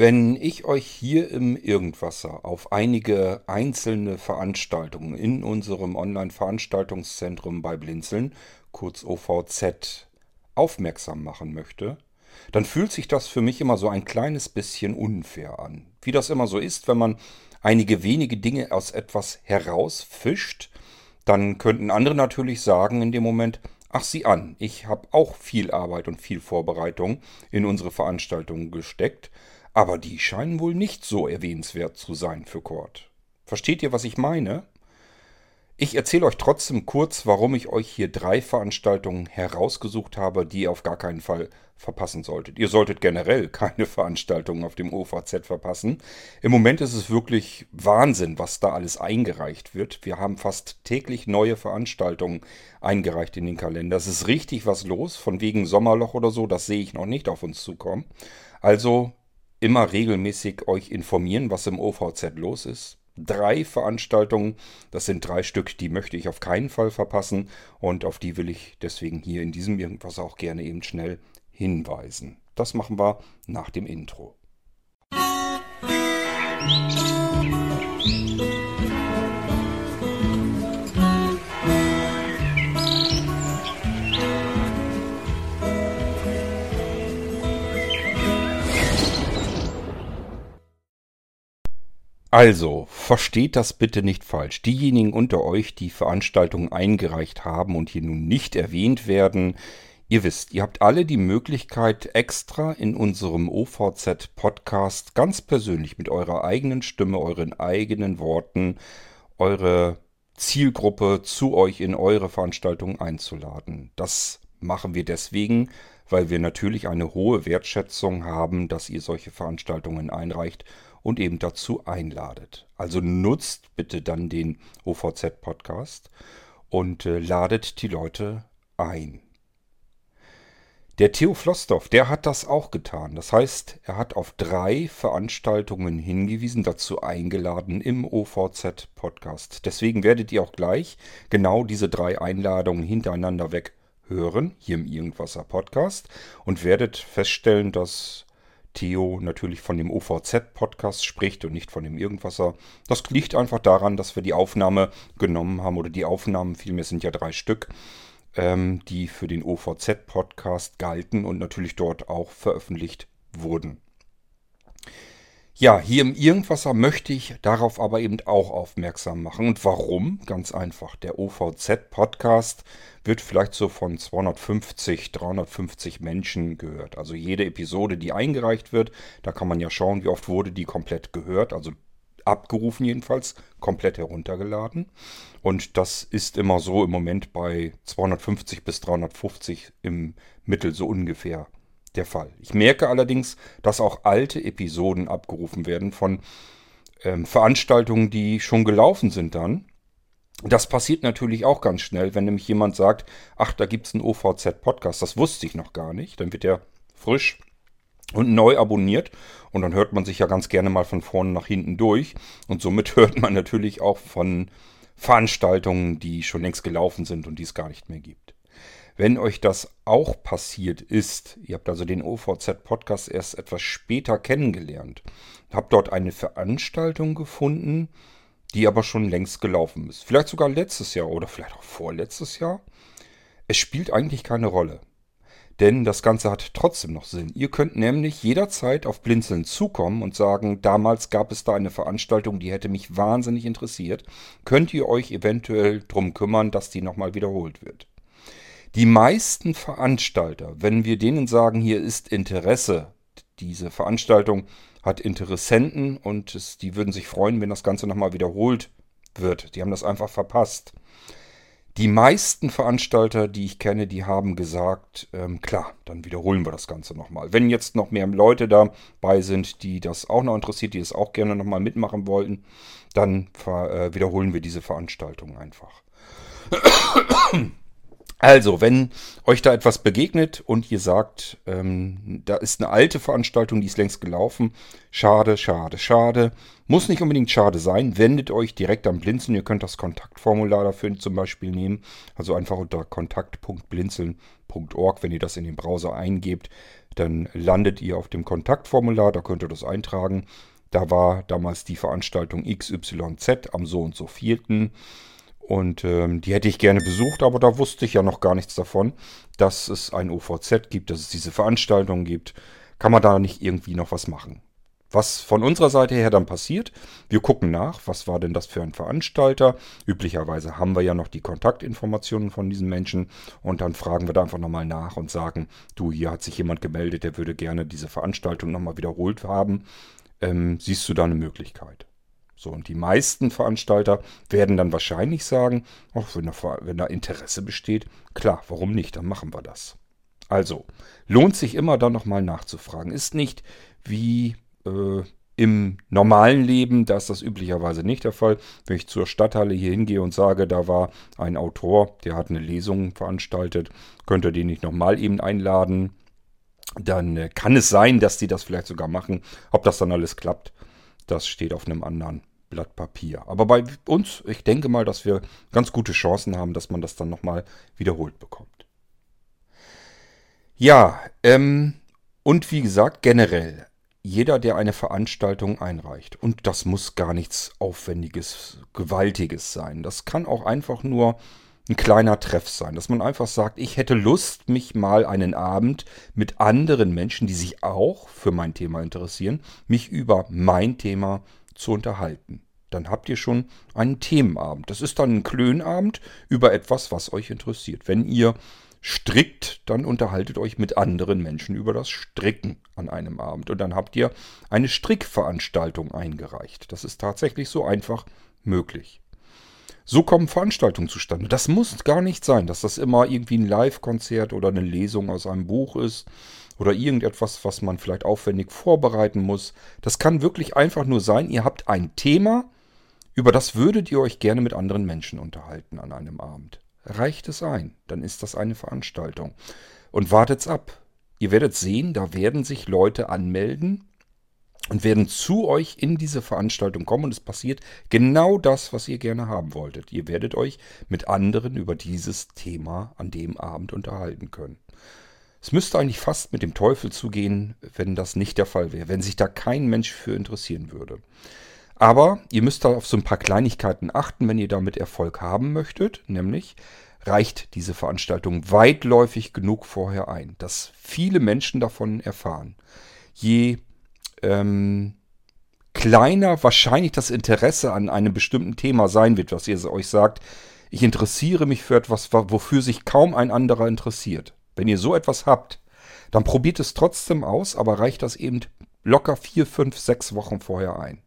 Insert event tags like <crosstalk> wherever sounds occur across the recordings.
Wenn ich euch hier im Irgendwasser auf einige einzelne Veranstaltungen in unserem Online-Veranstaltungszentrum bei Blinzeln, kurz OVZ, aufmerksam machen möchte, dann fühlt sich das für mich immer so ein kleines bisschen unfair an. Wie das immer so ist, wenn man einige wenige Dinge aus etwas herausfischt, dann könnten andere natürlich sagen in dem Moment, ach sieh an, ich habe auch viel Arbeit und viel Vorbereitung in unsere Veranstaltungen gesteckt, aber die scheinen wohl nicht so erwähnenswert zu sein für Kurt. Versteht ihr, was ich meine? Ich erzähle euch trotzdem kurz, warum ich euch hier drei Veranstaltungen herausgesucht habe, die ihr auf gar keinen Fall verpassen solltet. Ihr solltet generell keine <laughs> Veranstaltungen auf dem OVZ verpassen. Im Moment ist es wirklich Wahnsinn, was da alles eingereicht wird. Wir haben fast täglich neue Veranstaltungen eingereicht in den Kalender. Es ist richtig was los, von wegen Sommerloch oder so, das sehe ich noch nicht auf uns zukommen. Also immer regelmäßig euch informieren, was im OVZ los ist. Drei Veranstaltungen, das sind drei Stück, die möchte ich auf keinen Fall verpassen und auf die will ich deswegen hier in diesem irgendwas auch gerne eben schnell hinweisen. Das machen wir nach dem Intro. Also, versteht das bitte nicht falsch. Diejenigen unter euch, die Veranstaltungen eingereicht haben und hier nun nicht erwähnt werden, ihr wisst, ihr habt alle die Möglichkeit, extra in unserem OVZ-Podcast ganz persönlich mit eurer eigenen Stimme, euren eigenen Worten, eure Zielgruppe zu euch in eure Veranstaltung einzuladen. Das machen wir deswegen, weil wir natürlich eine hohe Wertschätzung haben, dass ihr solche Veranstaltungen einreicht und eben dazu einladet. Also nutzt bitte dann den OVZ-Podcast und äh, ladet die Leute ein. Der Theo Flossdorf, der hat das auch getan. Das heißt, er hat auf drei Veranstaltungen hingewiesen, dazu eingeladen im OVZ-Podcast. Deswegen werdet ihr auch gleich genau diese drei Einladungen hintereinander weg hören, hier im Irgendwasser Podcast, und werdet feststellen, dass Theo natürlich von dem OVZ-Podcast spricht und nicht von dem Irgendwasser. Das liegt einfach daran, dass wir die Aufnahme genommen haben, oder die Aufnahmen, vielmehr sind ja drei Stück, ähm, die für den OVZ-Podcast galten und natürlich dort auch veröffentlicht wurden. Ja, hier im Irgendwasser möchte ich darauf aber eben auch aufmerksam machen. Und warum? Ganz einfach. Der OVZ-Podcast wird vielleicht so von 250, 350 Menschen gehört. Also jede Episode, die eingereicht wird, da kann man ja schauen, wie oft wurde die komplett gehört. Also abgerufen jedenfalls, komplett heruntergeladen. Und das ist immer so im Moment bei 250 bis 350 im Mittel so ungefähr der Fall. Ich merke allerdings, dass auch alte Episoden abgerufen werden von ähm, Veranstaltungen, die schon gelaufen sind dann. Das passiert natürlich auch ganz schnell, wenn nämlich jemand sagt, ach, da gibt es einen OVZ-Podcast, das wusste ich noch gar nicht. Dann wird der frisch und neu abonniert und dann hört man sich ja ganz gerne mal von vorne nach hinten durch und somit <laughs> hört man natürlich auch von Veranstaltungen, die schon längst gelaufen sind und die es gar nicht mehr gibt. Wenn euch das auch passiert ist, ihr habt also den OVZ-Podcast erst etwas später kennengelernt, habt dort eine Veranstaltung gefunden, die aber schon längst gelaufen ist. Vielleicht sogar letztes Jahr oder vielleicht auch vorletztes Jahr. Es spielt eigentlich keine Rolle. Denn das Ganze hat trotzdem noch Sinn. Ihr könnt nämlich jederzeit auf Blinzeln zukommen und sagen, damals gab es da eine Veranstaltung, die hätte mich wahnsinnig interessiert. Könnt ihr euch eventuell darum kümmern, dass die nochmal wiederholt wird. Die meisten Veranstalter, wenn wir denen sagen, hier ist Interesse, diese Veranstaltung hat Interessenten und es, die würden sich freuen, wenn das Ganze nochmal wiederholt wird. Die haben das einfach verpasst. Die meisten Veranstalter, die ich kenne, die haben gesagt, ähm, klar, dann wiederholen wir das Ganze nochmal. Wenn jetzt noch mehr Leute dabei sind, die das auch noch interessiert, die es auch gerne nochmal mitmachen wollten, dann äh, wiederholen wir diese Veranstaltung einfach. Also, wenn euch da etwas begegnet und ihr sagt, ähm, da ist eine alte Veranstaltung, die ist längst gelaufen, schade, schade, schade, muss nicht unbedingt schade sein, wendet euch direkt am Blinzeln. Ihr könnt das Kontaktformular dafür zum Beispiel nehmen, also einfach unter kontakt.blinzeln.org, wenn ihr das in den Browser eingebt, Dann landet ihr auf dem Kontaktformular, da könnt ihr das eintragen. Da war damals die Veranstaltung XYZ am so und so vierten. Und ähm, die hätte ich gerne besucht, aber da wusste ich ja noch gar nichts davon, dass es ein OVZ gibt, dass es diese Veranstaltung gibt. Kann man da nicht irgendwie noch was machen? Was von unserer Seite her dann passiert, wir gucken nach, was war denn das für ein Veranstalter. Üblicherweise haben wir ja noch die Kontaktinformationen von diesen Menschen und dann fragen wir da einfach nochmal nach und sagen, du, hier hat sich jemand gemeldet, der würde gerne diese Veranstaltung nochmal wiederholt haben. Ähm, siehst du da eine Möglichkeit? So, und die meisten Veranstalter werden dann wahrscheinlich sagen, auch wenn da, wenn da Interesse besteht, klar, warum nicht, dann machen wir das. Also, lohnt sich immer dann nochmal nachzufragen. Ist nicht wie äh, im normalen Leben, da ist das üblicherweise nicht der Fall. Wenn ich zur Stadthalle hier hingehe und sage, da war ein Autor, der hat eine Lesung veranstaltet, könnt ihr den nicht nochmal eben einladen, dann äh, kann es sein, dass die das vielleicht sogar machen. Ob das dann alles klappt, das steht auf einem anderen Blatt Papier. Aber bei uns, ich denke mal, dass wir ganz gute Chancen haben, dass man das dann nochmal wiederholt bekommt. Ja, ähm, und wie gesagt, generell, jeder, der eine Veranstaltung einreicht, und das muss gar nichts Aufwendiges, Gewaltiges sein. Das kann auch einfach nur ein kleiner Treff sein, dass man einfach sagt, ich hätte Lust, mich mal einen Abend mit anderen Menschen, die sich auch für mein Thema interessieren, mich über mein Thema zu unterhalten. Dann habt ihr schon einen Themenabend. Das ist dann ein Klönabend über etwas, was euch interessiert. Wenn ihr strickt, dann unterhaltet euch mit anderen Menschen über das Stricken an einem Abend. Und dann habt ihr eine Strickveranstaltung eingereicht. Das ist tatsächlich so einfach möglich. So kommen Veranstaltungen zustande. Das muss gar nicht sein, dass das immer irgendwie ein Live-Konzert oder eine Lesung aus einem Buch ist oder irgendetwas, was man vielleicht aufwendig vorbereiten muss. Das kann wirklich einfach nur sein, ihr habt ein Thema, über das würdet ihr euch gerne mit anderen Menschen unterhalten an einem Abend reicht es ein. Dann ist das eine Veranstaltung. Und wartet's ab. Ihr werdet sehen, da werden sich Leute anmelden und werden zu euch in diese Veranstaltung kommen und es passiert genau das, was ihr gerne haben wolltet. Ihr werdet euch mit anderen über dieses Thema an dem Abend unterhalten können. Es müsste eigentlich fast mit dem Teufel zugehen, wenn das nicht der Fall wäre, wenn sich da kein Mensch für interessieren würde. Aber ihr müsst da auf so ein paar Kleinigkeiten achten, wenn ihr damit Erfolg haben möchtet. Nämlich reicht diese Veranstaltung weitläufig genug vorher ein, dass viele Menschen davon erfahren. Je ähm, kleiner wahrscheinlich das Interesse an einem bestimmten Thema sein wird, was ihr euch sagt, ich interessiere mich für etwas, wofür sich kaum ein anderer interessiert. Wenn ihr so etwas habt, dann probiert es trotzdem aus, aber reicht das eben locker vier, fünf, sechs Wochen vorher ein.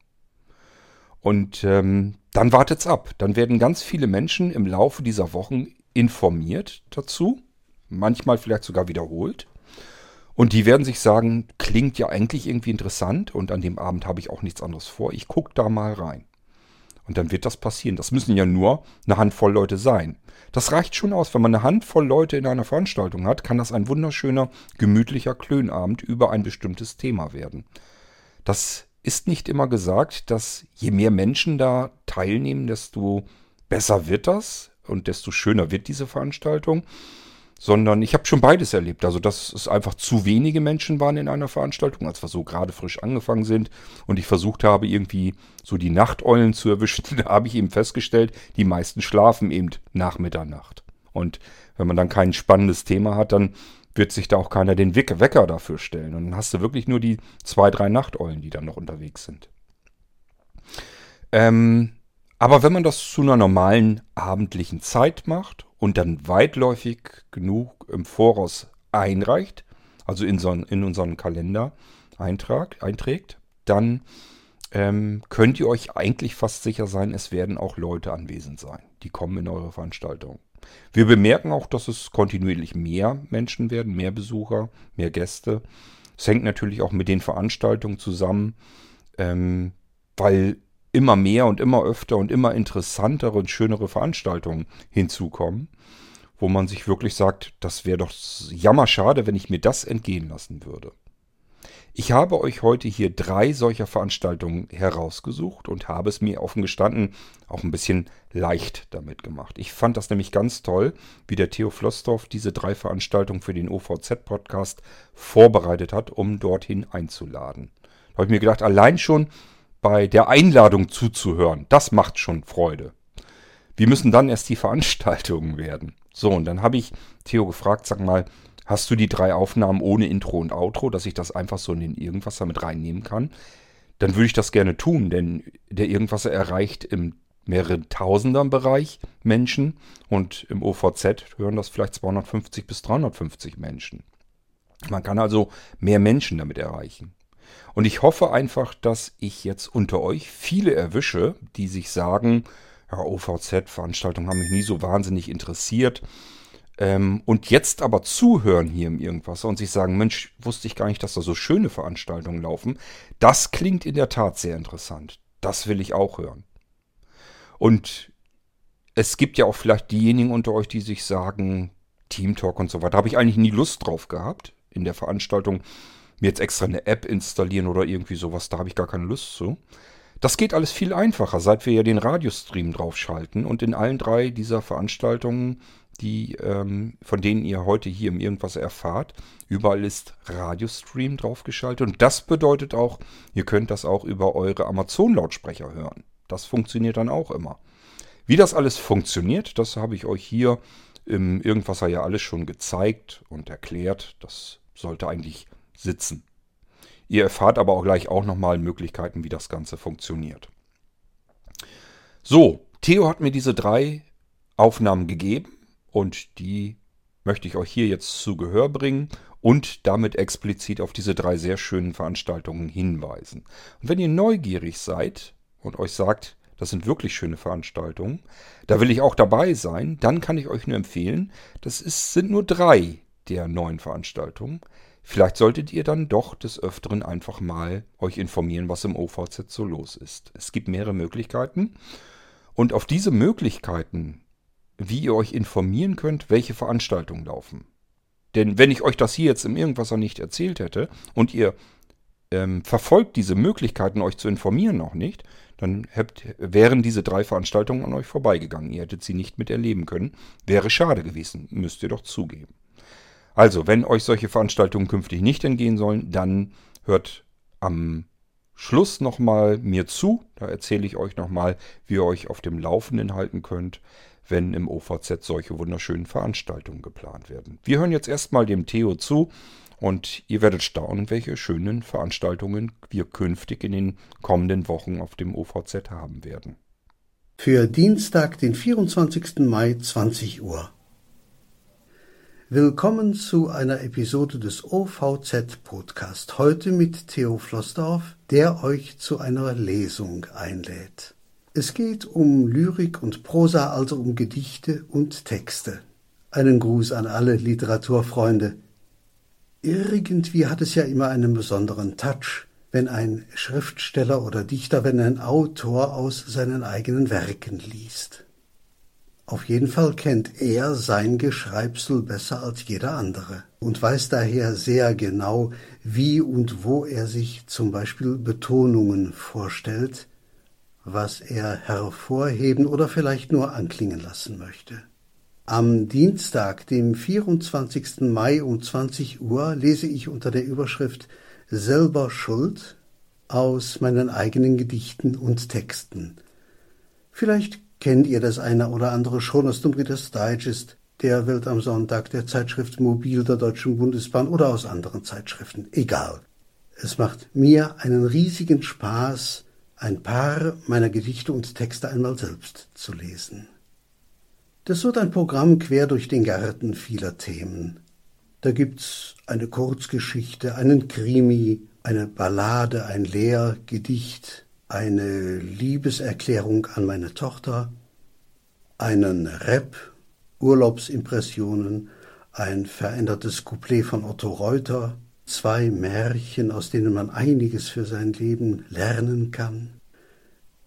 Und ähm, dann wartet's ab. Dann werden ganz viele Menschen im Laufe dieser Wochen informiert dazu, manchmal vielleicht sogar wiederholt. Und die werden sich sagen, klingt ja eigentlich irgendwie interessant und an dem Abend habe ich auch nichts anderes vor. Ich gucke da mal rein. Und dann wird das passieren. Das müssen ja nur eine Handvoll Leute sein. Das reicht schon aus. Wenn man eine Handvoll Leute in einer Veranstaltung hat, kann das ein wunderschöner, gemütlicher Klönabend über ein bestimmtes Thema werden. Das ist nicht immer gesagt, dass je mehr Menschen da teilnehmen, desto besser wird das und desto schöner wird diese Veranstaltung. Sondern ich habe schon beides erlebt. Also, dass es einfach zu wenige Menschen waren in einer Veranstaltung, als wir so gerade frisch angefangen sind und ich versucht habe, irgendwie so die Nachteulen zu erwischen. <laughs> Da habe ich eben festgestellt, die meisten schlafen eben nach Mitternacht. Und wenn man dann kein spannendes Thema hat, dann wird sich da auch keiner den Wecker dafür stellen. Und dann hast du wirklich nur die zwei, drei Nachteulen, die dann noch unterwegs sind. Ähm, aber wenn man das zu einer normalen abendlichen Zeit macht und dann weitläufig genug im Voraus einreicht, also in, so, in unseren Kalender eintrag, einträgt, dann ähm, könnt ihr euch eigentlich fast sicher sein, es werden auch Leute anwesend sein. Die kommen in eure Veranstaltung. Wir bemerken auch, dass es kontinuierlich mehr Menschen werden, mehr Besucher, mehr Gäste. Es hängt natürlich auch mit den Veranstaltungen zusammen, ähm, weil immer mehr und immer öfter und immer interessantere und schönere Veranstaltungen hinzukommen, wo man sich wirklich sagt, das wäre doch jammerschade, wenn ich mir das entgehen lassen würde. Ich habe euch heute hier drei solcher Veranstaltungen herausgesucht und habe es mir offen gestanden auch ein bisschen leicht damit gemacht. Ich fand das nämlich ganz toll, wie der Theo Flossdorf diese drei Veranstaltungen für den OVZ-Podcast vorbereitet hat, um dorthin einzuladen. Da habe ich mir gedacht, allein schon bei der Einladung zuzuhören, das macht schon Freude. Wie müssen dann erst die <laughs> Veranstaltungen werden? So, und dann habe ich Theo gefragt, sag mal, Hast du die drei Aufnahmen ohne Intro und Outro, dass ich das einfach so in den Irgendwasser mit reinnehmen kann? Dann würde ich das gerne tun, denn der Irgendwasser erreicht im mehreren Tausendern Bereich Menschen und im OVZ hören das vielleicht 250 bis 350 Menschen. Man kann also mehr Menschen damit erreichen. Und ich hoffe einfach, dass ich jetzt unter euch viele erwische, die sich sagen, ja, OVZ-Veranstaltungen haben mich nie so wahnsinnig interessiert. Ähm, und jetzt aber zuhören hier im Irgendwas und sich sagen, Mensch, wusste ich gar nicht, dass da so schöne Veranstaltungen laufen. Das klingt in der Tat sehr interessant. Das will ich auch hören. Und es gibt ja auch vielleicht diejenigen unter euch, die sich sagen, Team Talk und so weiter. Habe ich eigentlich nie Lust drauf gehabt, in der Veranstaltung mir jetzt extra eine App installieren oder irgendwie sowas. Da habe ich gar keine Lust zu. Das geht alles viel einfacher, seit wir ja den Radiostream draufschalten und in allen drei dieser Veranstaltungen die, ähm, von denen ihr heute hier im Irgendwas erfahrt. Überall ist Radiostream draufgeschaltet und das bedeutet auch, ihr könnt das auch über eure Amazon-Lautsprecher hören. Das funktioniert dann auch immer. Wie das alles funktioniert, das habe ich euch hier im Irgendwasser ja alles schon gezeigt und erklärt. Das sollte eigentlich sitzen. Ihr erfahrt aber auch gleich auch nochmal Möglichkeiten, wie das Ganze funktioniert. So, Theo hat mir diese drei Aufnahmen gegeben und die möchte ich euch hier jetzt zu Gehör bringen und damit explizit auf diese drei sehr schönen Veranstaltungen hinweisen. Und wenn ihr neugierig seid und euch sagt, das sind wirklich schöne Veranstaltungen, da will ich auch dabei sein, dann kann ich euch nur empfehlen, das ist, sind nur drei der neuen Veranstaltungen. Vielleicht solltet ihr dann doch des Öfteren einfach mal euch informieren, was im OVZ so los ist. Es gibt mehrere Möglichkeiten. Und auf diese Möglichkeiten wie ihr euch informieren könnt, welche Veranstaltungen laufen. Denn wenn ich euch das hier jetzt im Irgendwasser nicht erzählt hätte und ihr ähm, verfolgt diese Möglichkeiten, euch zu informieren noch nicht, dann habt, wären diese drei Veranstaltungen an euch vorbeigegangen. Ihr hättet sie nicht miterleben können. Wäre schade gewesen, müsst ihr doch zugeben. Also, wenn euch solche Veranstaltungen künftig nicht entgehen sollen, dann hört am Schluss nochmal mir zu. Da erzähle ich euch nochmal, wie ihr euch auf dem Laufenden halten könnt wenn im OVZ solche wunderschönen Veranstaltungen geplant werden. Wir hören jetzt erstmal dem Theo zu und ihr werdet staunen, welche schönen Veranstaltungen wir künftig in den kommenden Wochen auf dem OVZ haben werden. Für Dienstag, den 24. Mai, 20 Uhr. Willkommen zu einer Episode des OVZ Podcast. Heute mit Theo Flossdorf, der euch zu einer Lesung einlädt. Es geht um Lyrik und Prosa, also um Gedichte und Texte. Einen Gruß an alle Literaturfreunde. Irgendwie hat es ja immer einen besonderen Touch, wenn ein Schriftsteller oder Dichter, wenn ein Autor aus seinen eigenen Werken liest. Auf jeden Fall kennt er sein Geschreibsel besser als jeder andere und weiß daher sehr genau, wie und wo er sich zum Beispiel Betonungen vorstellt, was er hervorheben oder vielleicht nur anklingen lassen möchte. Am Dienstag, dem 24. Mai um 20 Uhr, lese ich unter der Überschrift Selber Schuld aus meinen eigenen Gedichten und Texten. Vielleicht kennt ihr das eine oder andere schon aus dem Reader's Digest, der Welt am Sonntag, der Zeitschrift Mobil der Deutschen Bundesbahn oder aus anderen Zeitschriften. Egal. Es macht mir einen riesigen Spaß, ein paar meiner Gedichte und Texte einmal selbst zu lesen. Das wird ein Programm quer durch den Garten vieler Themen. Da gibt's eine Kurzgeschichte, einen Krimi, eine Ballade, ein Lehrgedicht, eine Liebeserklärung an meine Tochter, einen Rap, Urlaubsimpressionen, ein verändertes Couplet von Otto Reuter, zwei Märchen, aus denen man einiges für sein Leben lernen kann.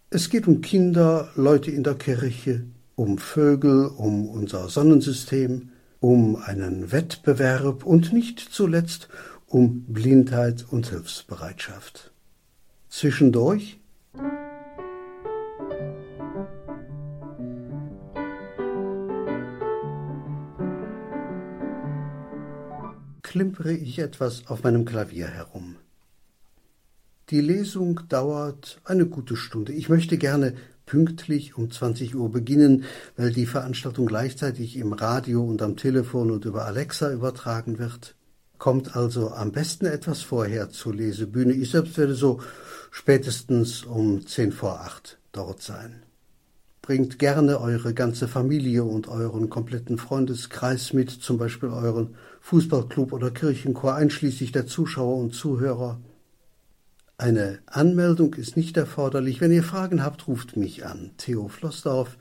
Es geht um Kinder, Leute in der Kirche, um Vögel, um unser Sonnensystem, um einen Wettbewerb und nicht zuletzt um Blindheit und Hilfsbereitschaft. Zwischendurch klimpere ich etwas auf meinem Klavier herum. Die Lesung dauert eine gute Stunde. Ich möchte gerne pünktlich um 20 Uhr beginnen, weil die Veranstaltung gleichzeitig im Radio und am Telefon und über Alexa übertragen wird. Kommt also am besten etwas vorher zur Lesebühne. Ich selbst werde so spätestens um zehn vor acht dort sein. Bringt gerne eure ganze Familie und euren kompletten Freundeskreis mit, zum Beispiel euren Fußballclub oder Kirchenchor, einschließlich der Zuschauer und Zuhörer. Eine Anmeldung ist nicht erforderlich. Wenn ihr Fragen habt, ruft mich an. Theo Flossdorf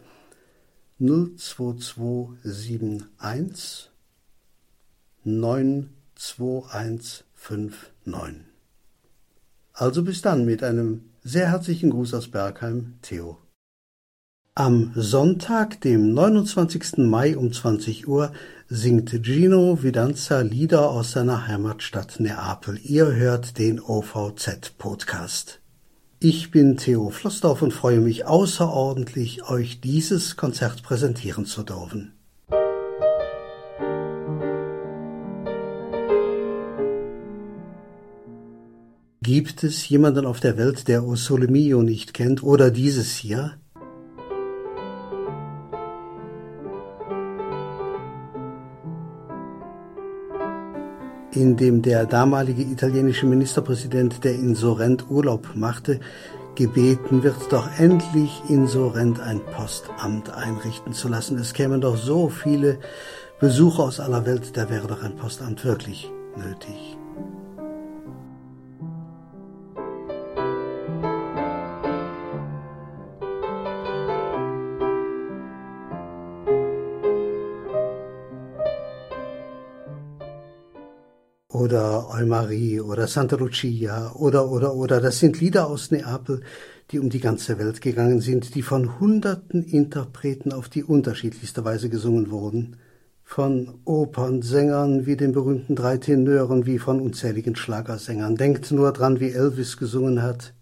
02271 92159. Also bis dann mit einem sehr herzlichen Gruß aus Bergheim, Theo. Am Sonntag, dem 29. Mai um 20 Uhr, singt Gino Vidanza Lieder aus seiner Heimatstadt Neapel. Ihr hört den OVZ-Podcast. Ich bin Theo Flossdorf und freue mich außerordentlich, euch dieses Konzert präsentieren zu dürfen. Gibt es jemanden auf der Welt, der O Sole Mio nicht kennt oder dieses hier? in dem der damalige italienische Ministerpräsident, der insurrent Urlaub machte, gebeten wird, doch endlich insurrent ein Postamt einrichten zu lassen. Es kämen doch so viele Besucher aus aller Welt, da wäre doch ein Postamt wirklich nötig. Oder Eumarie oder Santa Lucia oder oder oder das sind Lieder aus Neapel, die um die ganze Welt gegangen sind, die von hunderten Interpreten auf die unterschiedlichste Weise gesungen wurden, von Opernsängern wie den berühmten drei Tenören wie von unzähligen Schlagersängern. Denkt nur dran, wie Elvis gesungen hat.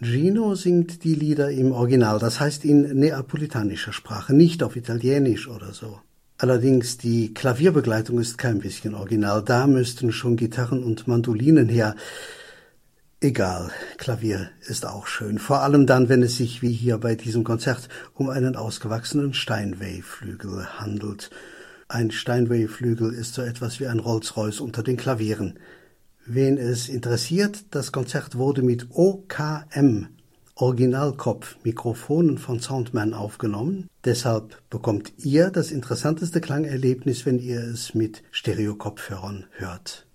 Gino singt die Lieder im Original, das heißt in neapolitanischer Sprache, nicht auf Italienisch oder so. Allerdings die Klavierbegleitung ist kein bisschen original, da müssten schon Gitarren und Mandolinen her. Egal, Klavier ist auch schön, vor allem dann, wenn es sich wie hier bei diesem Konzert um einen ausgewachsenen Steinway-Flügel handelt. Ein Steinway-Flügel ist so etwas wie ein Rolls-Royce unter den Klavieren. Wen es interessiert, das Konzert wurde mit OKM Originalkopf Mikrofonen von Soundman aufgenommen. Deshalb bekommt ihr das interessanteste Klangerlebnis, wenn ihr es mit Stereo-Kopfhörern hört.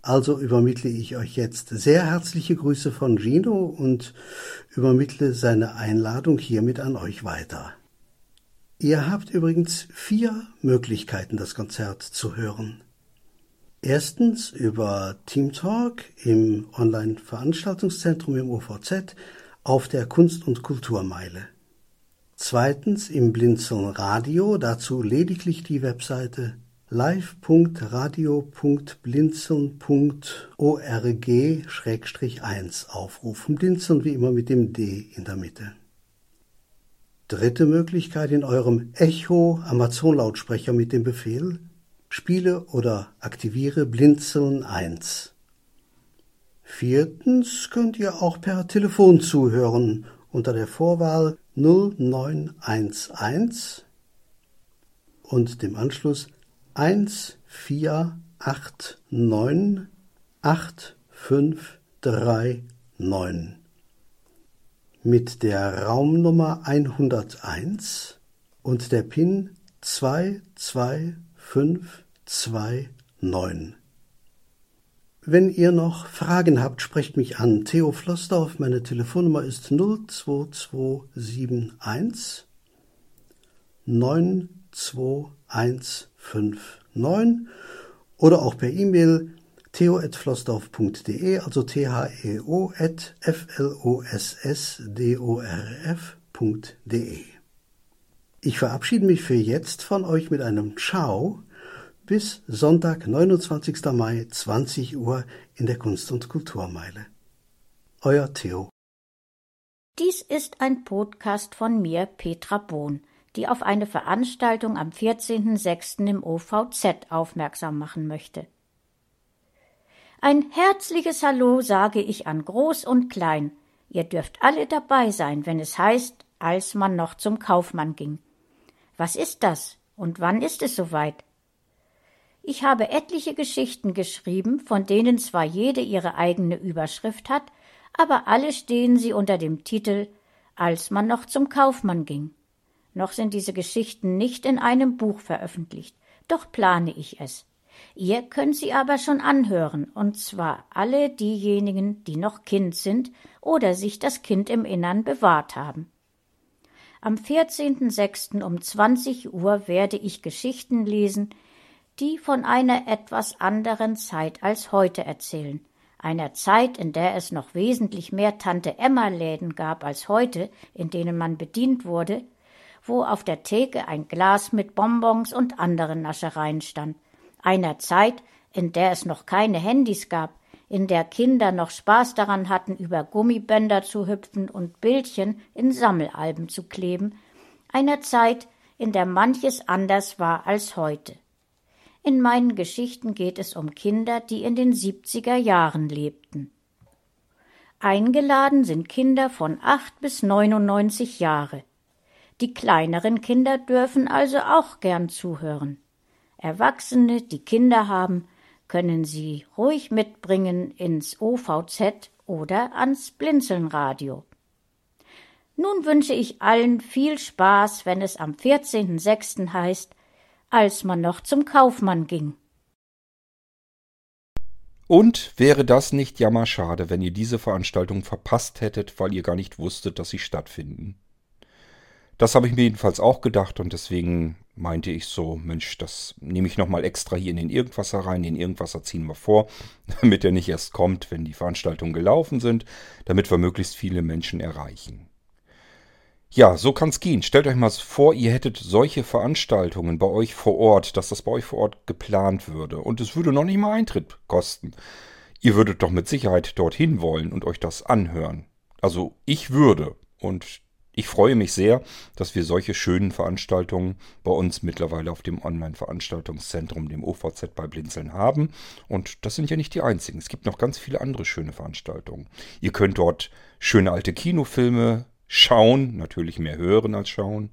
Also übermittle ich euch jetzt sehr herzliche Grüße von Gino und übermittle seine Einladung hiermit an euch weiter. Ihr habt übrigens vier Möglichkeiten, das Konzert zu hören. Erstens über Teamtalk im Online-Veranstaltungszentrum im OVZ auf der Kunst- und Kulturmeile. Zweitens im Blinzeln Radio, dazu lediglich die Webseite live.radio.blinzeln.org-1 aufrufen. Blinzeln wie immer mit dem D in der Mitte. Dritte Möglichkeit in eurem Echo Amazon Lautsprecher mit dem Befehl Spiele oder aktiviere Blinzeln 1. Viertens könnt ihr auch per Telefon zuhören unter der Vorwahl 0911 und dem Anschluss 14898539 mit der Raumnummer 101 und der PIN 225 529. Wenn ihr noch Fragen habt, sprecht mich an. Theo Flossdorf, meine Telefonnummer ist 02271 92159 oder auch per E-Mail theo.flossdorf.de, also t-h-e-o at f Ich verabschiede mich für jetzt von euch mit einem Ciao bis Sonntag, 29. Mai, 20 Uhr in der Kunst- und Kulturmeile. Euer Theo. Dies ist ein Podcast von mir, Petra Bohn, die auf eine Veranstaltung am 14.06. im OVZ aufmerksam machen möchte. Ein herzliches Hallo sage ich an Groß und Klein. Ihr dürft alle dabei sein, wenn es heißt, als man noch zum Kaufmann ging. Was ist das und wann ist es soweit? Ich habe etliche Geschichten geschrieben, von denen zwar jede ihre eigene Überschrift hat, aber alle stehen sie unter dem Titel Als man noch zum Kaufmann ging. Noch sind diese Geschichten nicht in einem Buch veröffentlicht, doch plane ich es. Ihr könnt sie aber schon anhören, und zwar alle diejenigen, die noch Kind sind oder sich das Kind im Innern bewahrt haben. Am 14.06. um 20 Uhr werde ich Geschichten lesen, die von einer etwas anderen Zeit als heute erzählen. Einer Zeit, in der es noch wesentlich mehr Tante-Emma-Läden gab als heute, in denen man bedient wurde, wo auf der Theke ein Glas mit Bonbons und anderen Naschereien stand. Einer Zeit, in der es noch keine Handys gab, in der Kinder noch Spaß daran hatten, über Gummibänder zu hüpfen und Bildchen in Sammelalben zu kleben, einer Zeit, in der manches anders war als heute. In meinen Geschichten geht es um Kinder, die in den 70er Jahren lebten. Eingeladen sind Kinder von acht bis 99 Jahre. Die kleineren Kinder dürfen also auch gern zuhören. Erwachsene, die Kinder haben, können Sie ruhig mitbringen ins OVZ oder ans Blinzelnradio. Nun wünsche ich allen viel Spaß, wenn es am 14.06. heißt, als man noch zum Kaufmann ging. Und wäre das nicht jammerschade, wenn ihr diese Veranstaltung verpasst hättet, weil ihr gar nicht wusstet, dass sie stattfinden? Das habe ich mir jedenfalls auch gedacht und deswegen meinte ich so, Mensch, das nehme ich nochmal extra hier in den Irgendwasser rein. Den Irgendwasser ziehen wir vor, <laughs> damit er nicht erst kommt, wenn die Veranstaltungen gelaufen sind, damit wir möglichst viele Menschen erreichen. Ja, so kann es gehen. Stellt euch mal vor, ihr hättet solche Veranstaltungen bei euch vor Ort, dass das bei euch vor Ort geplant würde. Und es würde noch nicht mal Eintritt kosten. Ihr würdet doch mit Sicherheit dorthin wollen und euch das anhören. Also ich würde. Und ich freue mich sehr, dass wir solche schönen Veranstaltungen bei uns mittlerweile auf dem Online-Veranstaltungszentrum, dem OVZ bei Blinzeln haben. Und das sind ja nicht die einzigen. Es gibt noch ganz viele andere schöne Veranstaltungen. Ihr könnt dort schöne alte Kinofilme schauen, natürlich mehr hören als schauen.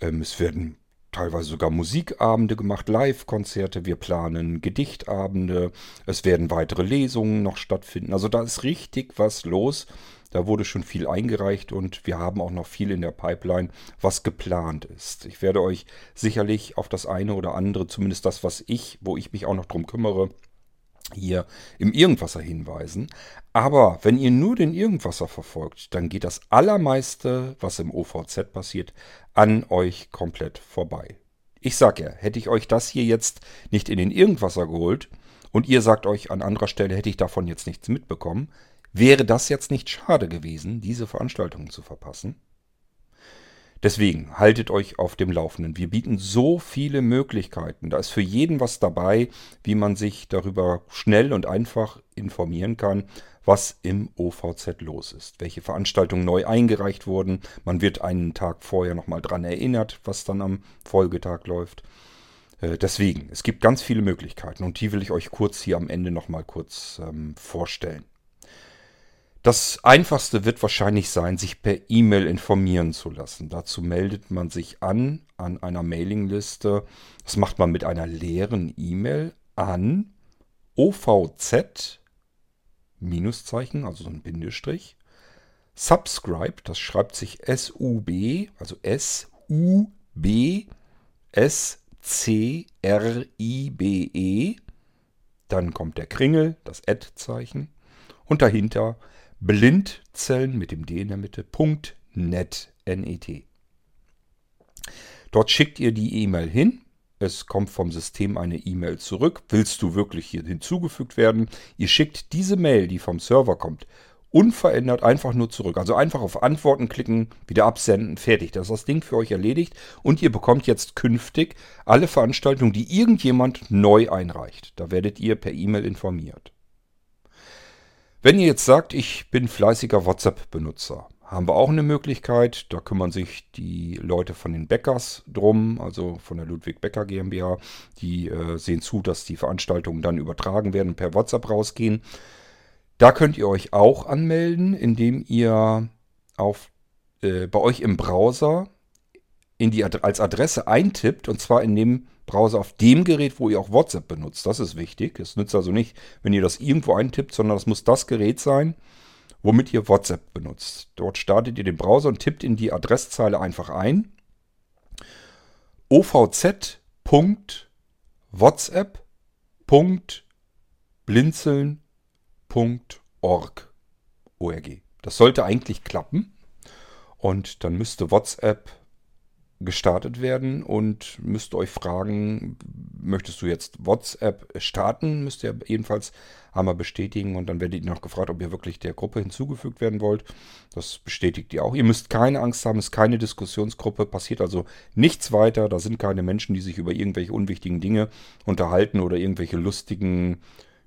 Ähm, es werden teilweise sogar Musikabende gemacht, Live-Konzerte, wir planen Gedichtabende, es werden weitere Lesungen noch stattfinden. Also da ist richtig was los. Da wurde schon viel eingereicht und wir haben auch noch viel in der Pipeline, was geplant ist. Ich werde euch sicherlich auf das eine oder andere, zumindest das, was ich, wo ich mich auch noch drum kümmere, hier im Irgendwasser hinweisen. Aber wenn ihr nur den Irgendwasser verfolgt, dann geht das Allermeiste, was im OVZ passiert, an euch komplett vorbei. Ich sag ja, hätte ich euch das hier jetzt nicht in den Irgendwasser geholt und ihr sagt euch an anderer Stelle, hätte ich davon jetzt nichts mitbekommen, Wäre das jetzt nicht schade gewesen, diese Veranstaltung zu verpassen? Deswegen haltet euch auf dem Laufenden. Wir bieten so viele Möglichkeiten. Da ist für jeden was dabei, wie man sich darüber schnell und einfach informieren kann, was im OVZ los ist. Welche Veranstaltungen neu eingereicht wurden. Man wird einen Tag vorher nochmal dran erinnert, was dann am Folgetag läuft. Äh, deswegen, es gibt ganz viele Möglichkeiten und die will ich euch kurz hier am Ende nochmal kurz ähm, vorstellen. Das einfachste wird wahrscheinlich sein, sich per E-Mail informieren zu lassen. Dazu meldet man sich an an einer Mailingliste. Das macht man mit einer leeren E-Mail an OVZ Minuszeichen, also so ein Bindestrich. Subscribe, das schreibt sich S-U-B, also S-U-B S-C-R-I-B-E. Dann kommt der Kringel, das Ad-Zeichen. Und dahinter Blindzellen mit dem D in der Mitte, .net, N-E-T. Dort schickt ihr die E-Mail hin. Es kommt vom System eine E-Mail zurück. Willst du wirklich hier hinzugefügt werden? Ihr schickt diese Mail, die vom Server kommt, unverändert einfach nur zurück. Also einfach auf Antworten klicken, wieder absenden, fertig. Das ist das Ding für euch erledigt und ihr bekommt jetzt künftig alle Veranstaltungen, die irgendjemand neu einreicht. Da werdet ihr per E-Mail informiert. Wenn ihr jetzt sagt, ich bin fleißiger WhatsApp-Benutzer, haben wir auch eine Möglichkeit. Da kümmern sich die Leute von den Bäckers drum, also von der Ludwig Becker GmbH. Die äh, sehen zu, dass die Veranstaltungen dann übertragen werden per WhatsApp rausgehen. Da könnt ihr euch auch anmelden, indem ihr auf, äh, bei euch im Browser in die, als Adresse eintippt, und zwar in dem Browser auf dem Gerät, wo ihr auch WhatsApp benutzt. Das ist wichtig. Es nützt also nicht, wenn ihr das irgendwo eintippt, sondern das muss das Gerät sein, womit ihr WhatsApp benutzt. Dort startet ihr den Browser und tippt in die Adresszeile einfach ein ovz.whatsapp.blinzeln.org. Das sollte eigentlich klappen. Und dann müsste WhatsApp gestartet werden und müsst euch fragen, möchtest du jetzt WhatsApp starten? Müsst ihr jedenfalls einmal bestätigen und dann werdet ihr noch gefragt, ob ihr wirklich der Gruppe hinzugefügt werden wollt. Das bestätigt ihr auch. Ihr müsst keine Angst haben, es ist keine Diskussionsgruppe, passiert also nichts weiter. Da sind keine Menschen, die sich über irgendwelche unwichtigen Dinge unterhalten oder irgendwelche lustigen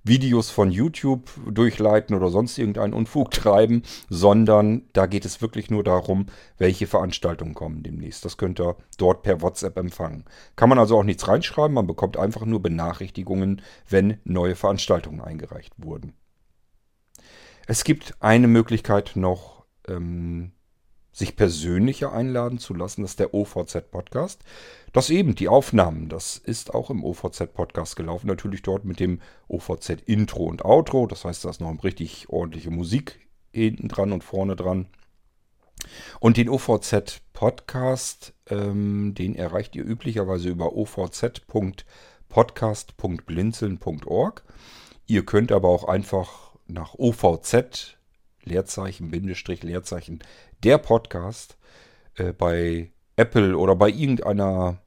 Videos von YouTube durchleiten oder sonst irgendeinen Unfug treiben, sondern da geht es wirklich nur darum, welche Veranstaltungen kommen demnächst. Das könnt ihr dort per WhatsApp empfangen. Kann man also auch nichts reinschreiben, man bekommt einfach nur Benachrichtigungen, wenn neue Veranstaltungen eingereicht wurden. Es gibt eine Möglichkeit noch, ähm, sich persönlicher einladen zu lassen. Das ist der OVZ-Podcast. Das eben, die Aufnahmen, das ist auch im OVZ-Podcast gelaufen. Natürlich dort mit dem OVZ-Intro und Outro. Das heißt, da ist noch richtig ordentliche Musik hinten dran und vorne dran. Und den OVZ-Podcast, ähm, den erreicht ihr üblicherweise über ovz.podcast.blinzeln.org. Ihr könnt aber auch einfach nach OVZ Leerzeichen, Bindestrich, Leerzeichen, der Podcast äh, bei Apple oder bei irgendeiner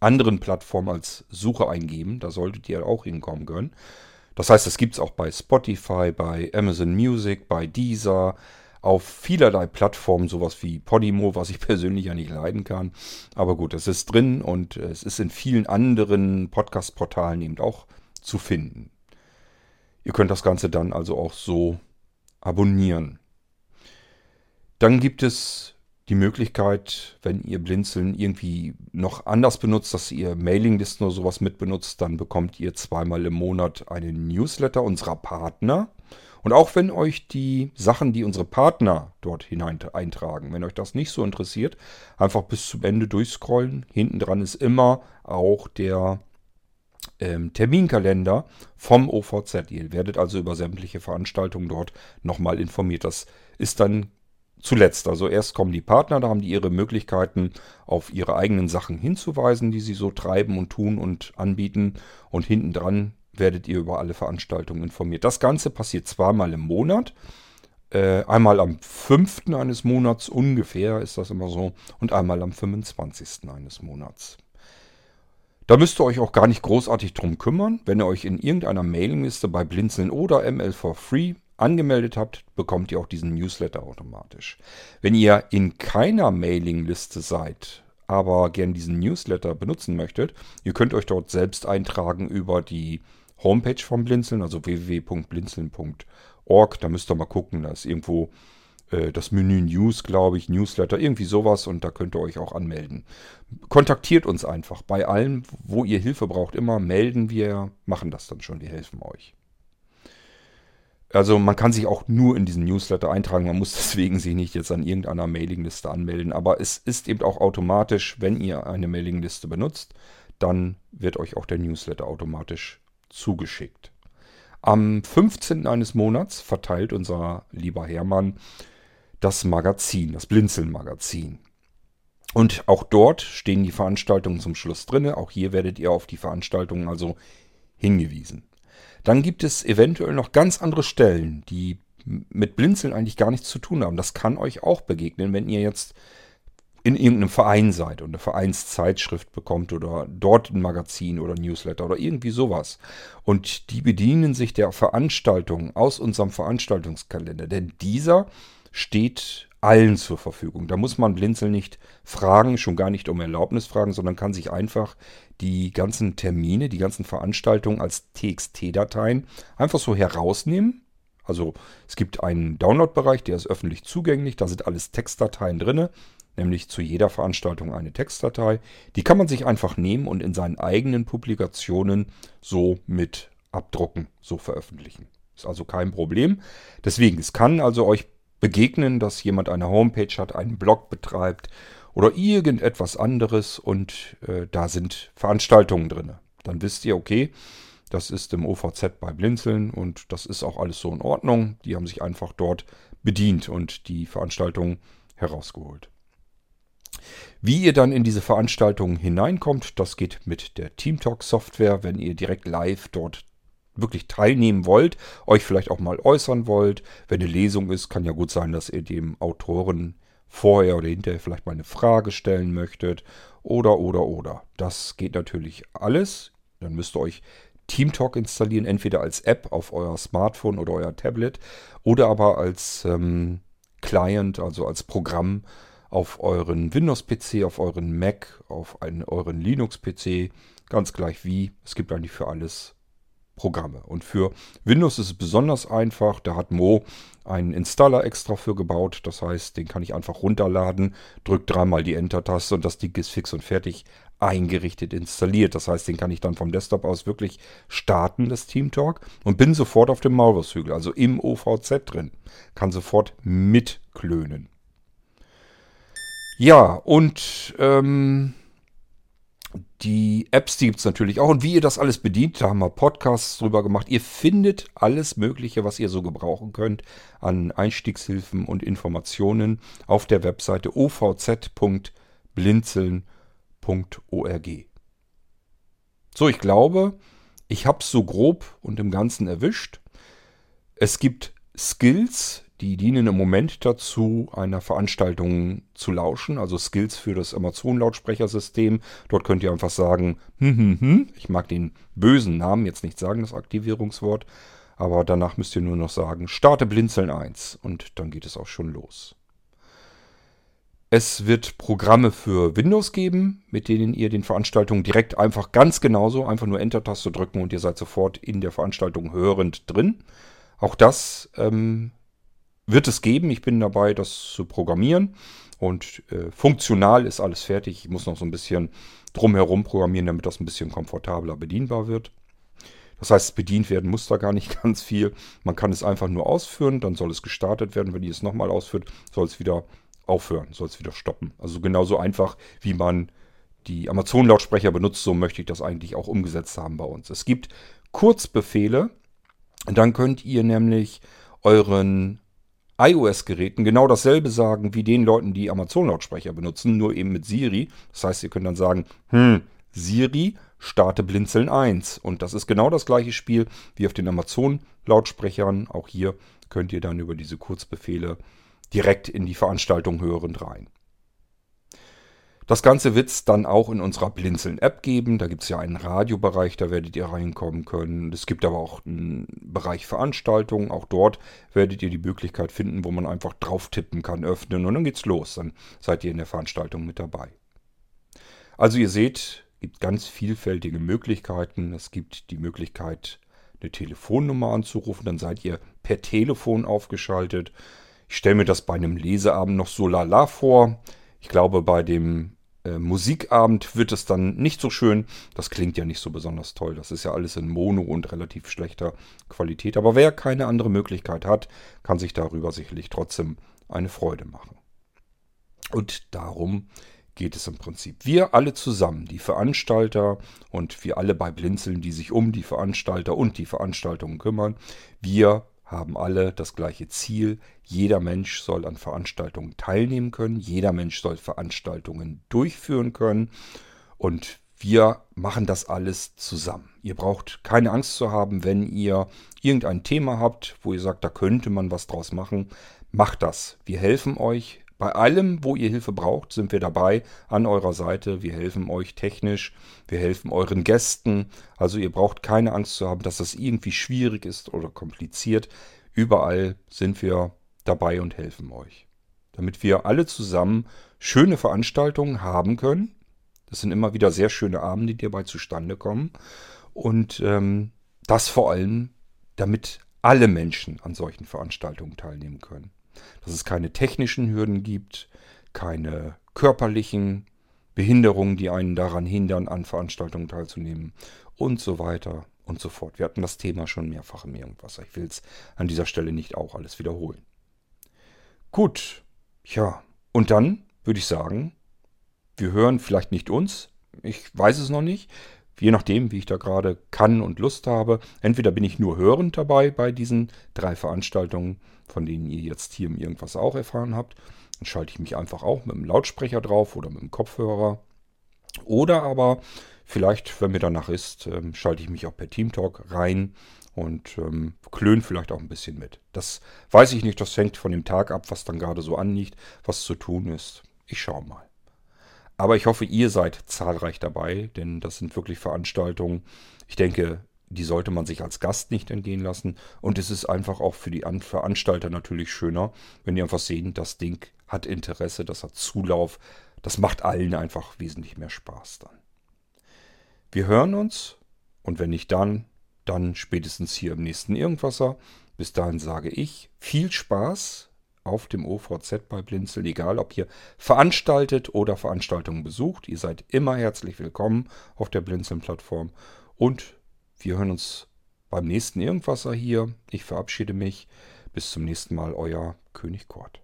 anderen Plattform als Suche eingeben. Da solltet ihr auch hinkommen können. Das heißt, es gibt es auch bei Spotify, bei Amazon Music, bei Deezer, auf vielerlei Plattformen, sowas wie Podimo, was ich <laughs> persönlich ja nicht leiden kann. Aber gut, es ist drin und es ist in vielen anderen Podcast-Portalen eben auch zu finden. Ihr könnt das Ganze dann also auch so abonnieren. Dann gibt es die Möglichkeit, wenn ihr Blinzeln irgendwie noch anders benutzt, dass ihr Mailinglisten oder sowas mitbenutzt, dann bekommt ihr zweimal im Monat einen Newsletter unserer Partner. Und auch wenn euch die Sachen, die unsere Partner dort hinein eintragen, wenn euch das nicht so interessiert, einfach bis zum Ende durchscrollen. Hinten dran ist immer auch der ähm, Terminkalender vom OVZ. Ihr werdet also über sämtliche Veranstaltungen dort nochmal informiert. Das ist dann zuletzt. Also erst kommen die Partner, da haben die ihre Möglichkeiten, auf ihre eigenen Sachen hinzuweisen, die sie so treiben und tun und anbieten. Und hinten dran werdet ihr über alle Veranstaltungen informiert. Das Ganze passiert zweimal im Monat. Äh, einmal am 5. eines Monats ungefähr ist das immer so und einmal am 25. eines Monats. Da müsst ihr euch auch gar nicht großartig drum kümmern. Wenn ihr euch in irgendeiner Mailingliste bei Blinzeln oder ML for Free angemeldet habt, bekommt ihr auch diesen Newsletter automatisch. Wenn ihr in keiner Mailingliste seid, aber gern diesen Newsletter benutzen möchtet, ihr könnt euch dort selbst eintragen über die Homepage von Blinzeln, also www.blinzeln.org. Da müsst ihr mal gucken, da ist irgendwo äh, das Menü News, glaube ich, Newsletter, irgendwie sowas und da könnt ihr euch auch anmelden. Kontaktiert uns einfach. Bei allem, wo ihr Hilfe braucht, immer melden wir, machen das dann schon, wir helfen euch. Also man kann sich auch nur in diesen Newsletter eintragen, man muss <laughs> deswegen sich nicht jetzt an irgendeiner Mailingliste anmelden, aber es ist eben auch automatisch, wenn ihr eine Mailingliste benutzt, dann wird euch auch der Newsletter automatisch zugeschickt. Am 15. eines Monats verteilt unser lieber Hermann das Magazin, das Blinzeln-Magazin. Und auch dort stehen die Veranstaltungen zum Schluss drin. Auch hier werdet ihr auf die Veranstaltungen also hingewiesen. Dann gibt es eventuell noch ganz andere Stellen, die mit Blinzeln eigentlich gar nichts zu tun haben. Das kann euch auch begegnen, wenn ihr jetzt in irgendeinem Verein seid und eine Vereinszeitschrift bekommt oder dort ein Magazin oder Newsletter oder irgendwie sowas. Und die bedienen sich der Veranstaltung aus unserem Veranstaltungskalender, denn dieser steht allen zur Verfügung. Da muss man Blinzeln nicht fragen, schon gar nicht um Erlaubnis fragen, sondern kann sich einfach die ganzen Termine, die ganzen Veranstaltungen als TXT-Dateien einfach so herausnehmen. Also es gibt einen Download-Bereich, der ist öffentlich zugänglich, da sind alles Textdateien drin nämlich zu jeder Veranstaltung eine Textdatei. Die kann man sich einfach nehmen und in seinen eigenen Publikationen so mit abdrucken, so veröffentlichen. Ist also kein Problem. Deswegen, es kann also euch begegnen, dass jemand eine Homepage hat, einen Blog betreibt oder irgendetwas anderes und äh, da sind Veranstaltungen drin. Dann wisst ihr, okay, das ist im OVZ bei Blinzeln und das ist auch alles so in Ordnung. Die haben sich einfach dort bedient und die Veranstaltung herausgeholt. Wie ihr dann in diese Veranstaltung hineinkommt, das geht mit der TeamTalk-Software, wenn ihr direkt live dort wirklich teilnehmen wollt, euch vielleicht auch mal äußern wollt. Wenn eine Lesung ist, kann ja gut sein, dass ihr dem Autoren vorher oder hinterher vielleicht mal eine Frage stellen möchtet. Oder, oder, oder. Das geht natürlich alles. Dann müsst ihr euch TeamTalk installieren, entweder als App auf euer Smartphone oder euer Tablet oder aber als ähm, Client, also als Programm auf euren Windows-PC, auf euren Mac, auf einen, euren Linux-PC, ganz gleich wie. Es gibt eigentlich für alles Programme. Und für Windows ist es besonders einfach. Da hat Mo einen Installer extra für gebaut. Das heißt, den kann ich einfach runterladen, drücke dreimal die Enter-Taste und das Ding ist fix und fertig eingerichtet installiert. Das heißt, den kann ich dann vom Desktop aus wirklich starten, das TeamTalk, und bin sofort auf dem Maulwurfshügel, also im OVZ drin. Kann sofort mitklönen. Ja, und ähm, die Apps, die gibt es natürlich auch. Und wie ihr das alles bedient, da haben wir Podcasts drüber gemacht. Ihr findet alles Mögliche, was ihr so gebrauchen könnt an Einstiegshilfen und Informationen auf der Webseite ovz.blinzeln.org. So, ich glaube, ich habe es so grob und im Ganzen erwischt. Es gibt Skills, die dienen im Moment dazu, einer Veranstaltung zu lauschen, also Skills für das Amazon-Lautsprechersystem. Dort könnt ihr einfach sagen, hm, hm, hm. ich mag den bösen Namen jetzt nicht sagen, das Aktivierungswort, aber danach müsst ihr nur noch sagen, starte Blinzeln 1 und dann geht es auch schon los. Es wird Programme für Windows geben, mit denen ihr den Veranstaltungen direkt einfach ganz genauso, einfach nur Enter-Taste drücken und ihr seid sofort in der Veranstaltung hörend drin. Auch das ähm, wird es geben. Ich bin dabei, das zu programmieren. Und äh, funktional ist alles fertig. Ich muss noch so ein bisschen drumherum programmieren, damit das ein bisschen komfortabler bedienbar wird. Das heißt, bedient werden muss da gar nicht <laughs> ganz viel. Man kann es einfach nur ausführen, dann soll es gestartet werden. Wenn ihr es nochmal ausführt, soll es wieder aufhören, soll es wieder stoppen. Also genauso einfach, wie man die Amazon-Lautsprecher benutzt, so möchte ich das eigentlich auch umgesetzt haben bei uns. Es gibt Kurzbefehle, dann könnt ihr nämlich euren iOS-Geräten genau dasselbe sagen wie den Leuten, die Amazon-Lautsprecher benutzen, nur eben mit Siri. Das heißt, ihr könnt dann sagen, hm, Siri, starte Blinzeln 1. Und das ist genau das gleiche Spiel wie auf den Amazon-Lautsprechern. Auch hier könnt ihr dann über diese Kurzbefehle direkt in die Veranstaltung hörend rein. Das Ganze wird es dann auch in unserer Blinzeln-App geben. Da gibt es ja einen Radiobereich, da werdet ihr reinkommen können. Es gibt aber auch einen Bereich Veranstaltungen. Auch dort werdet ihr die Möglichkeit finden, wo man einfach drauf tippen kann, öffnen und dann geht's los. Dann seid ihr in der Veranstaltung mit dabei. Also ihr seht, es gibt ganz vielfältige Möglichkeiten. Es gibt die Möglichkeit, eine Telefonnummer anzurufen. Dann seid ihr per Telefon aufgeschaltet. Ich stelle mir das bei einem Leseabend noch so lala vor. Ich glaube, bei dem äh, Musikabend wird es dann nicht so schön. Das klingt ja nicht so besonders toll. Das ist ja alles in Mono und relativ schlechter Qualität. Aber wer keine andere Möglichkeit hat, kann sich darüber sicherlich trotzdem eine Freude machen. Und darum geht es im Prinzip. Wir alle zusammen, die Veranstalter und wir alle bei Blinzeln, die sich um die Veranstalter und die Veranstaltungen kümmern, wir haben alle das gleiche Ziel. Jeder Mensch soll an Veranstaltungen teilnehmen können. Jeder Mensch soll Veranstaltungen durchführen können. Und wir machen das alles zusammen. Ihr braucht keine Angst zu haben, wenn ihr irgendein Thema habt, wo ihr sagt, da könnte man was draus machen. Macht das. Wir helfen euch Bei allem, wo ihr Hilfe braucht, sind wir dabei an eurer Seite. Wir helfen euch technisch, wir helfen euren Gästen. Also ihr braucht keine Angst zu haben, dass das irgendwie schwierig ist oder kompliziert. Überall sind wir dabei und helfen euch. Damit wir alle zusammen schöne Veranstaltungen haben können. Das sind immer wieder sehr schöne Abende, die dabei zustande kommen. Und ähm, das vor allem, damit alle Menschen an solchen Veranstaltungen teilnehmen können dass es keine technischen Hürden gibt, keine körperlichen Behinderungen, die einen daran hindern, an Veranstaltungen teilzunehmen und so weiter und so fort. Wir hatten das Thema schon mehrfach im Irgendwas. Ich will es an dieser Stelle nicht auch alles wiederholen. Gut, ja, und dann würde ich sagen, wir hören vielleicht nicht uns, ich weiß es noch nicht, je nachdem, wie ich da gerade kann und Lust habe. Entweder bin ich nur hörend dabei bei diesen drei Veranstaltungen, von denen ihr jetzt hier Irgendwas auch erfahren habt. Dann schalte ich mich einfach auch mit dem Lautsprecher drauf oder mit dem Kopfhörer. Oder aber vielleicht, wenn mir danach ist, ähm, schalte ich mich auch per Teamtalk rein und ähm, klönen vielleicht auch ein bisschen mit. Das weiß ich nicht, das hängt von dem Tag ab, was dann gerade so anliegt, was zu tun ist. Ich schaue mal. Aber ich hoffe, ihr seid zahlreich dabei, denn das sind wirklich Veranstaltungen. Ich denke, die sollte man sich als Gast nicht entgehen lassen. Und es ist einfach auch für die Veranstalter natürlich schöner, wenn die einfach sehen, das Ding hat Interesse, das hat Zulauf. Das macht allen einfach wesentlich mehr Spaß dann. Wir hören uns und wenn nicht dann, dann spätestens hier im nächsten Irgendwasser. Bis dahin sage ich viel Spaß auf dem OVZ bei Blinzeln, egal ob ihr veranstaltet oder Veranstaltungen besucht. Ihr seid immer herzlich willkommen auf der Blinzeln-Plattform. Und wir hören uns beim nächsten Irgendwasser hier. Ich verabschiede mich. Bis zum nächsten Mal, euer König Kurt.